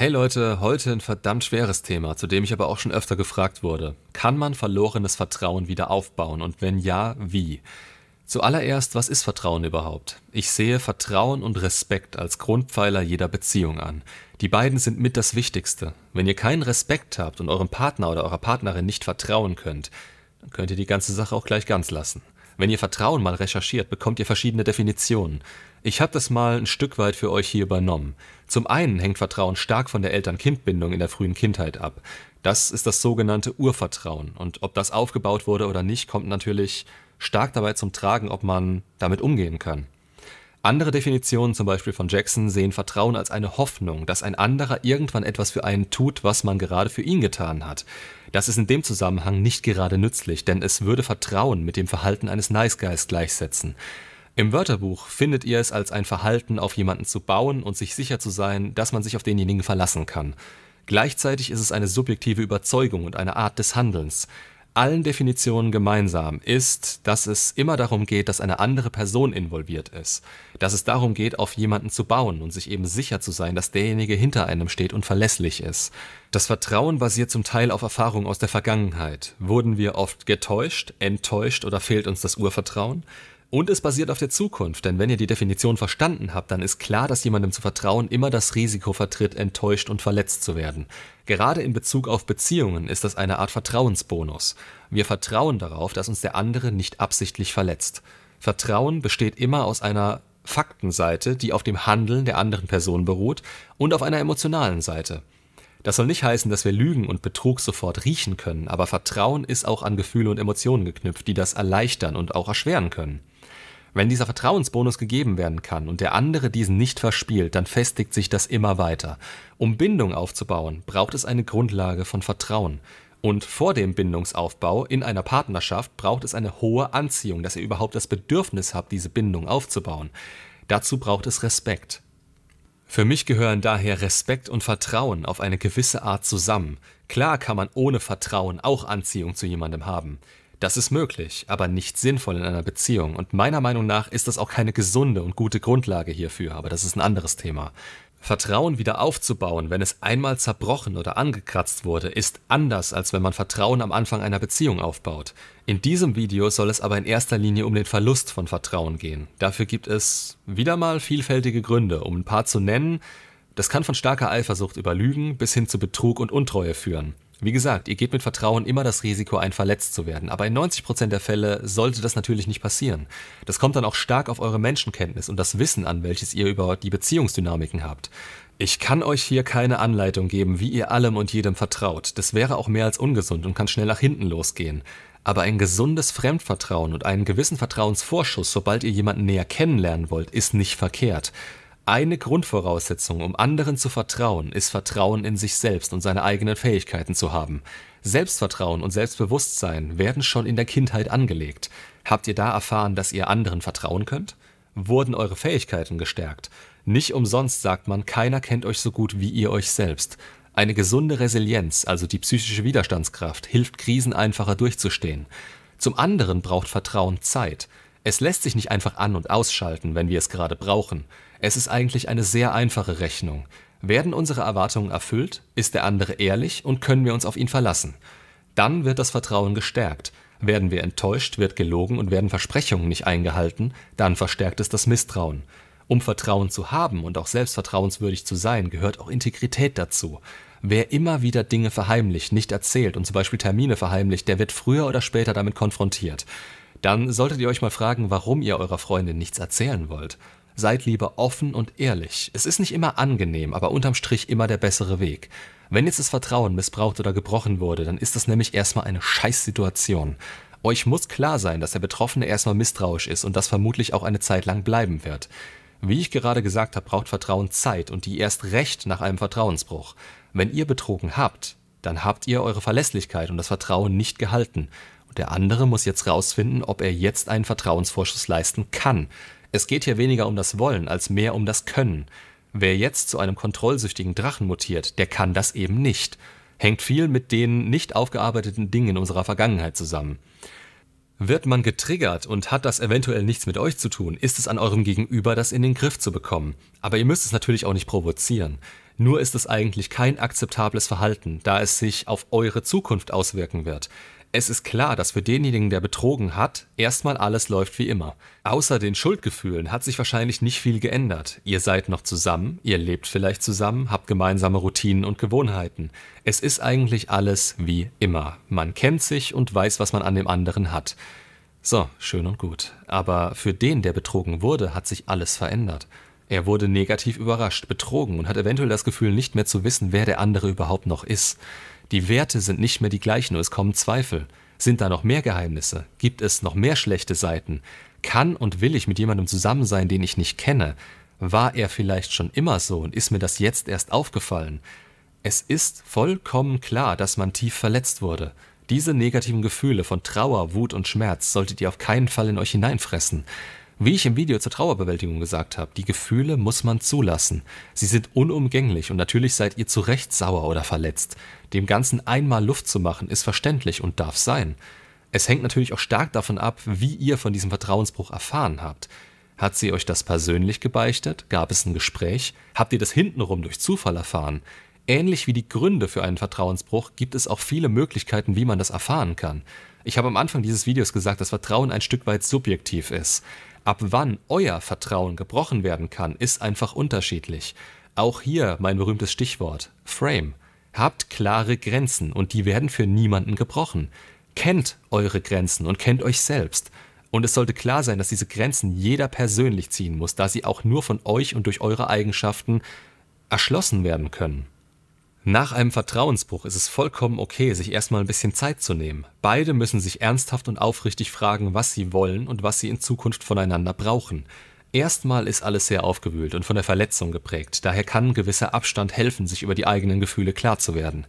Hey Leute, heute ein verdammt schweres Thema, zu dem ich aber auch schon öfter gefragt wurde. Kann man verlorenes Vertrauen wieder aufbauen und wenn ja, wie? Zuallererst, was ist Vertrauen überhaupt? Ich sehe Vertrauen und Respekt als Grundpfeiler jeder Beziehung an. Die beiden sind mit das Wichtigste. Wenn ihr keinen Respekt habt und eurem Partner oder eurer Partnerin nicht vertrauen könnt, dann könnt ihr die ganze Sache auch gleich ganz lassen. Wenn ihr Vertrauen mal recherchiert, bekommt ihr verschiedene Definitionen. Ich habe das mal ein Stück weit für euch hier übernommen. Zum einen hängt Vertrauen stark von der Eltern-Kind-Bindung in der frühen Kindheit ab. Das ist das sogenannte Urvertrauen. Und ob das aufgebaut wurde oder nicht, kommt natürlich stark dabei zum Tragen, ob man damit umgehen kann. Andere Definitionen, zum Beispiel von Jackson, sehen Vertrauen als eine Hoffnung, dass ein anderer irgendwann etwas für einen tut, was man gerade für ihn getan hat. Das ist in dem Zusammenhang nicht gerade nützlich, denn es würde Vertrauen mit dem Verhalten eines Nice Guys gleichsetzen. Im Wörterbuch findet ihr es als ein Verhalten, auf jemanden zu bauen und sich sicher zu sein, dass man sich auf denjenigen verlassen kann. Gleichzeitig ist es eine subjektive Überzeugung und eine Art des Handelns allen Definitionen gemeinsam ist, dass es immer darum geht, dass eine andere Person involviert ist. Dass es darum geht, auf jemanden zu bauen und sich eben sicher zu sein, dass derjenige hinter einem steht und verlässlich ist. Das Vertrauen basiert zum Teil auf Erfahrungen aus der Vergangenheit. Wurden wir oft getäuscht, enttäuscht oder fehlt uns das Urvertrauen? Und es basiert auf der Zukunft, denn wenn ihr die Definition verstanden habt, dann ist klar, dass jemandem zu vertrauen immer das Risiko vertritt, enttäuscht und verletzt zu werden. Gerade in Bezug auf Beziehungen ist das eine Art Vertrauensbonus. Wir vertrauen darauf, dass uns der andere nicht absichtlich verletzt. Vertrauen besteht immer aus einer Faktenseite, die auf dem Handeln der anderen Person beruht, und auf einer emotionalen Seite. Das soll nicht heißen, dass wir Lügen und Betrug sofort riechen können, aber Vertrauen ist auch an Gefühle und Emotionen geknüpft, die das erleichtern und auch erschweren können. Wenn dieser Vertrauensbonus gegeben werden kann und der andere diesen nicht verspielt, dann festigt sich das immer weiter. Um Bindung aufzubauen, braucht es eine Grundlage von Vertrauen. Und vor dem Bindungsaufbau in einer Partnerschaft braucht es eine hohe Anziehung, dass ihr überhaupt das Bedürfnis habt, diese Bindung aufzubauen. Dazu braucht es Respekt. Für mich gehören daher Respekt und Vertrauen auf eine gewisse Art zusammen. Klar kann man ohne Vertrauen auch Anziehung zu jemandem haben. Das ist möglich, aber nicht sinnvoll in einer Beziehung. Und meiner Meinung nach ist das auch keine gesunde und gute Grundlage hierfür, aber das ist ein anderes Thema. Vertrauen wieder aufzubauen, wenn es einmal zerbrochen oder angekratzt wurde, ist anders, als wenn man Vertrauen am Anfang einer Beziehung aufbaut. In diesem Video soll es aber in erster Linie um den Verlust von Vertrauen gehen. Dafür gibt es wieder mal vielfältige Gründe, um ein paar zu nennen. Das kann von starker Eifersucht über Lügen bis hin zu Betrug und Untreue führen. Wie gesagt, ihr geht mit Vertrauen immer das Risiko ein, verletzt zu werden, aber in 90% der Fälle sollte das natürlich nicht passieren. Das kommt dann auch stark auf eure Menschenkenntnis und das Wissen an, welches ihr über die Beziehungsdynamiken habt. Ich kann euch hier keine Anleitung geben, wie ihr allem und jedem vertraut. Das wäre auch mehr als ungesund und kann schnell nach hinten losgehen. Aber ein gesundes Fremdvertrauen und einen gewissen Vertrauensvorschuss, sobald ihr jemanden näher kennenlernen wollt, ist nicht verkehrt. Eine Grundvoraussetzung, um anderen zu vertrauen, ist Vertrauen in sich selbst und seine eigenen Fähigkeiten zu haben. Selbstvertrauen und Selbstbewusstsein werden schon in der Kindheit angelegt. Habt ihr da erfahren, dass ihr anderen vertrauen könnt? Wurden eure Fähigkeiten gestärkt? Nicht umsonst sagt man, keiner kennt euch so gut wie ihr euch selbst. Eine gesunde Resilienz, also die psychische Widerstandskraft, hilft Krisen einfacher durchzustehen. Zum anderen braucht Vertrauen Zeit. Es lässt sich nicht einfach an und ausschalten, wenn wir es gerade brauchen. Es ist eigentlich eine sehr einfache Rechnung. Werden unsere Erwartungen erfüllt, ist der andere ehrlich und können wir uns auf ihn verlassen. Dann wird das Vertrauen gestärkt. Werden wir enttäuscht, wird gelogen und werden Versprechungen nicht eingehalten, dann verstärkt es das Misstrauen. Um Vertrauen zu haben und auch selbst vertrauenswürdig zu sein, gehört auch Integrität dazu. Wer immer wieder Dinge verheimlicht, nicht erzählt und zum Beispiel Termine verheimlicht, der wird früher oder später damit konfrontiert. Dann solltet ihr euch mal fragen, warum ihr eurer Freundin nichts erzählen wollt. Seid lieber offen und ehrlich. Es ist nicht immer angenehm, aber unterm Strich immer der bessere Weg. Wenn jetzt das Vertrauen missbraucht oder gebrochen wurde, dann ist das nämlich erstmal eine Scheißsituation. Euch muss klar sein, dass der Betroffene erstmal misstrauisch ist und das vermutlich auch eine Zeit lang bleiben wird. Wie ich gerade gesagt habe, braucht Vertrauen Zeit und die erst recht nach einem Vertrauensbruch. Wenn ihr betrogen habt, dann habt ihr eure Verlässlichkeit und das Vertrauen nicht gehalten. Der andere muss jetzt rausfinden, ob er jetzt einen Vertrauensvorschuss leisten kann. Es geht hier weniger um das Wollen als mehr um das Können. Wer jetzt zu einem kontrollsüchtigen Drachen mutiert, der kann das eben nicht. Hängt viel mit den nicht aufgearbeiteten Dingen in unserer Vergangenheit zusammen. Wird man getriggert und hat das eventuell nichts mit euch zu tun, ist es an eurem Gegenüber, das in den Griff zu bekommen. Aber ihr müsst es natürlich auch nicht provozieren. Nur ist es eigentlich kein akzeptables Verhalten, da es sich auf eure Zukunft auswirken wird. Es ist klar, dass für denjenigen, der betrogen hat, erstmal alles läuft wie immer. Außer den Schuldgefühlen hat sich wahrscheinlich nicht viel geändert. Ihr seid noch zusammen, ihr lebt vielleicht zusammen, habt gemeinsame Routinen und Gewohnheiten. Es ist eigentlich alles wie immer. Man kennt sich und weiß, was man an dem anderen hat. So, schön und gut. Aber für den, der betrogen wurde, hat sich alles verändert. Er wurde negativ überrascht, betrogen und hat eventuell das Gefühl, nicht mehr zu wissen, wer der andere überhaupt noch ist. Die Werte sind nicht mehr die gleichen und es kommen Zweifel. Sind da noch mehr Geheimnisse? Gibt es noch mehr schlechte Seiten? Kann und will ich mit jemandem zusammen sein, den ich nicht kenne? War er vielleicht schon immer so und ist mir das jetzt erst aufgefallen? Es ist vollkommen klar, dass man tief verletzt wurde. Diese negativen Gefühle von Trauer, Wut und Schmerz solltet ihr auf keinen Fall in euch hineinfressen. Wie ich im Video zur Trauerbewältigung gesagt habe, die Gefühle muss man zulassen. Sie sind unumgänglich und natürlich seid ihr zu Recht sauer oder verletzt. Dem Ganzen einmal Luft zu machen, ist verständlich und darf sein. Es hängt natürlich auch stark davon ab, wie ihr von diesem Vertrauensbruch erfahren habt. Hat sie euch das persönlich gebeichtet? Gab es ein Gespräch? Habt ihr das hintenrum durch Zufall erfahren? Ähnlich wie die Gründe für einen Vertrauensbruch gibt es auch viele Möglichkeiten, wie man das erfahren kann. Ich habe am Anfang dieses Videos gesagt, dass Vertrauen ein Stück weit subjektiv ist. Ab wann euer Vertrauen gebrochen werden kann, ist einfach unterschiedlich. Auch hier mein berühmtes Stichwort Frame. Habt klare Grenzen und die werden für niemanden gebrochen. Kennt eure Grenzen und kennt euch selbst. Und es sollte klar sein, dass diese Grenzen jeder persönlich ziehen muss, da sie auch nur von euch und durch eure Eigenschaften erschlossen werden können. Nach einem Vertrauensbruch ist es vollkommen okay, sich erstmal ein bisschen Zeit zu nehmen. Beide müssen sich ernsthaft und aufrichtig fragen, was sie wollen und was sie in Zukunft voneinander brauchen. Erstmal ist alles sehr aufgewühlt und von der Verletzung geprägt, daher kann gewisser Abstand helfen, sich über die eigenen Gefühle klar zu werden.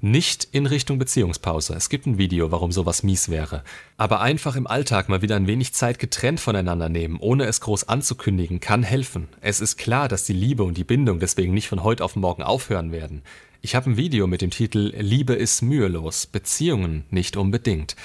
Nicht in Richtung Beziehungspause. Es gibt ein Video, warum sowas mies wäre. Aber einfach im Alltag mal wieder ein wenig Zeit getrennt voneinander nehmen, ohne es groß anzukündigen, kann helfen. Es ist klar, dass die Liebe und die Bindung deswegen nicht von heute auf morgen aufhören werden. Ich habe ein Video mit dem Titel Liebe ist mühelos, Beziehungen nicht unbedingt.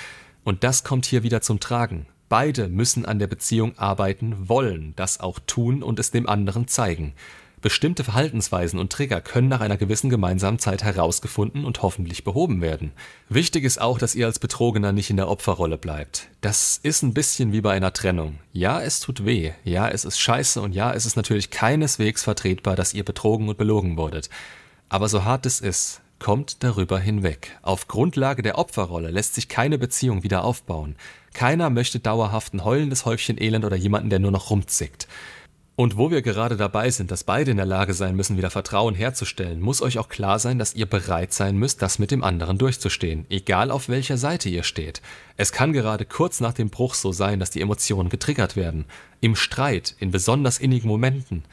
Und das kommt hier wieder zum Tragen. Beide müssen an der Beziehung arbeiten wollen, das auch tun und es dem anderen zeigen. Bestimmte Verhaltensweisen und Trigger können nach einer gewissen gemeinsamen Zeit herausgefunden und hoffentlich behoben werden. Wichtig ist auch, dass ihr als Betrogener nicht in der Opferrolle bleibt. Das ist ein bisschen wie bei einer Trennung. Ja, es tut weh, ja, es ist scheiße und ja, es ist natürlich keineswegs vertretbar, dass ihr betrogen und belogen wurdet. Aber so hart es ist, kommt darüber hinweg. Auf Grundlage der Opferrolle lässt sich keine Beziehung wieder aufbauen. Keiner möchte dauerhaft ein heulendes Häufchen Elend oder jemanden, der nur noch rumzickt. Und wo wir gerade dabei sind, dass beide in der Lage sein müssen, wieder Vertrauen herzustellen, muss euch auch klar sein, dass ihr bereit sein müsst, das mit dem anderen durchzustehen, egal auf welcher Seite ihr steht. Es kann gerade kurz nach dem Bruch so sein, dass die Emotionen getriggert werden. Im Streit, in besonders innigen Momenten.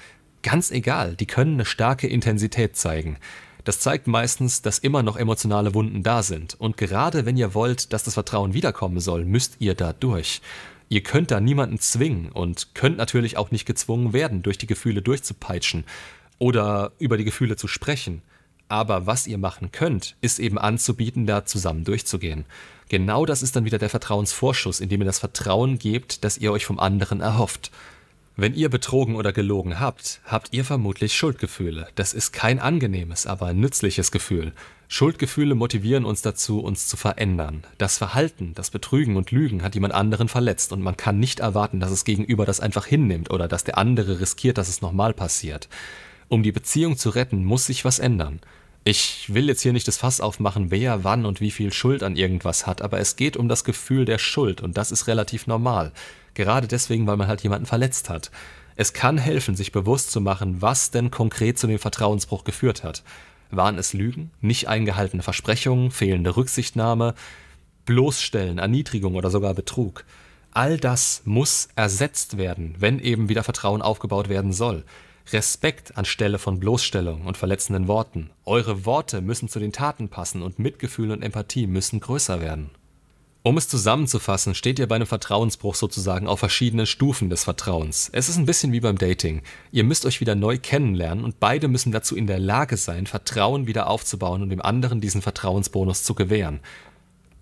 Ganz egal, die können eine starke Intensität zeigen. Das zeigt meistens, dass immer noch emotionale Wunden da sind. Und gerade wenn ihr wollt, dass das Vertrauen wiederkommen soll, müsst ihr da durch. Ihr könnt da niemanden zwingen und könnt natürlich auch nicht gezwungen werden, durch die Gefühle durchzupeitschen oder über die Gefühle zu sprechen. Aber was ihr machen könnt, ist eben anzubieten, da zusammen durchzugehen. Genau das ist dann wieder der Vertrauensvorschuss, indem ihr das Vertrauen gebt, das ihr euch vom anderen erhofft. Wenn ihr betrogen oder gelogen habt, habt ihr vermutlich Schuldgefühle. Das ist kein angenehmes, aber nützliches Gefühl. Schuldgefühle motivieren uns dazu, uns zu verändern. Das Verhalten, das Betrügen und Lügen hat jemand anderen verletzt und man kann nicht erwarten, dass es gegenüber das einfach hinnimmt oder dass der andere riskiert, dass es nochmal passiert. Um die Beziehung zu retten, muss sich was ändern. Ich will jetzt hier nicht das Fass aufmachen, wer wann und wie viel Schuld an irgendwas hat, aber es geht um das Gefühl der Schuld und das ist relativ normal. Gerade deswegen, weil man halt jemanden verletzt hat. Es kann helfen, sich bewusst zu machen, was denn konkret zu dem Vertrauensbruch geführt hat. Waren es Lügen, nicht eingehaltene Versprechungen, fehlende Rücksichtnahme, Bloßstellen, Erniedrigung oder sogar Betrug? All das muss ersetzt werden, wenn eben wieder Vertrauen aufgebaut werden soll. Respekt anstelle von Bloßstellung und verletzenden Worten. Eure Worte müssen zu den Taten passen und Mitgefühl und Empathie müssen größer werden. Um es zusammenzufassen, steht ihr bei einem Vertrauensbruch sozusagen auf verschiedenen Stufen des Vertrauens. Es ist ein bisschen wie beim Dating. Ihr müsst euch wieder neu kennenlernen und beide müssen dazu in der Lage sein, Vertrauen wieder aufzubauen und dem anderen diesen Vertrauensbonus zu gewähren.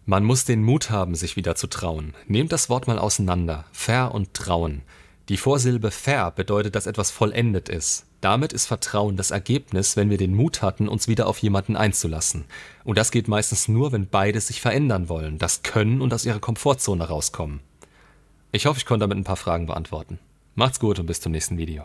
Man muss den Mut haben, sich wieder zu trauen. Nehmt das Wort mal auseinander. Ver und trauen. Die Vorsilbe ver bedeutet, dass etwas vollendet ist. Damit ist Vertrauen das Ergebnis, wenn wir den Mut hatten, uns wieder auf jemanden einzulassen. Und das geht meistens nur, wenn beide sich verändern wollen, das können und aus ihrer Komfortzone rauskommen. Ich hoffe, ich konnte damit ein paar Fragen beantworten. Macht's gut und bis zum nächsten Video.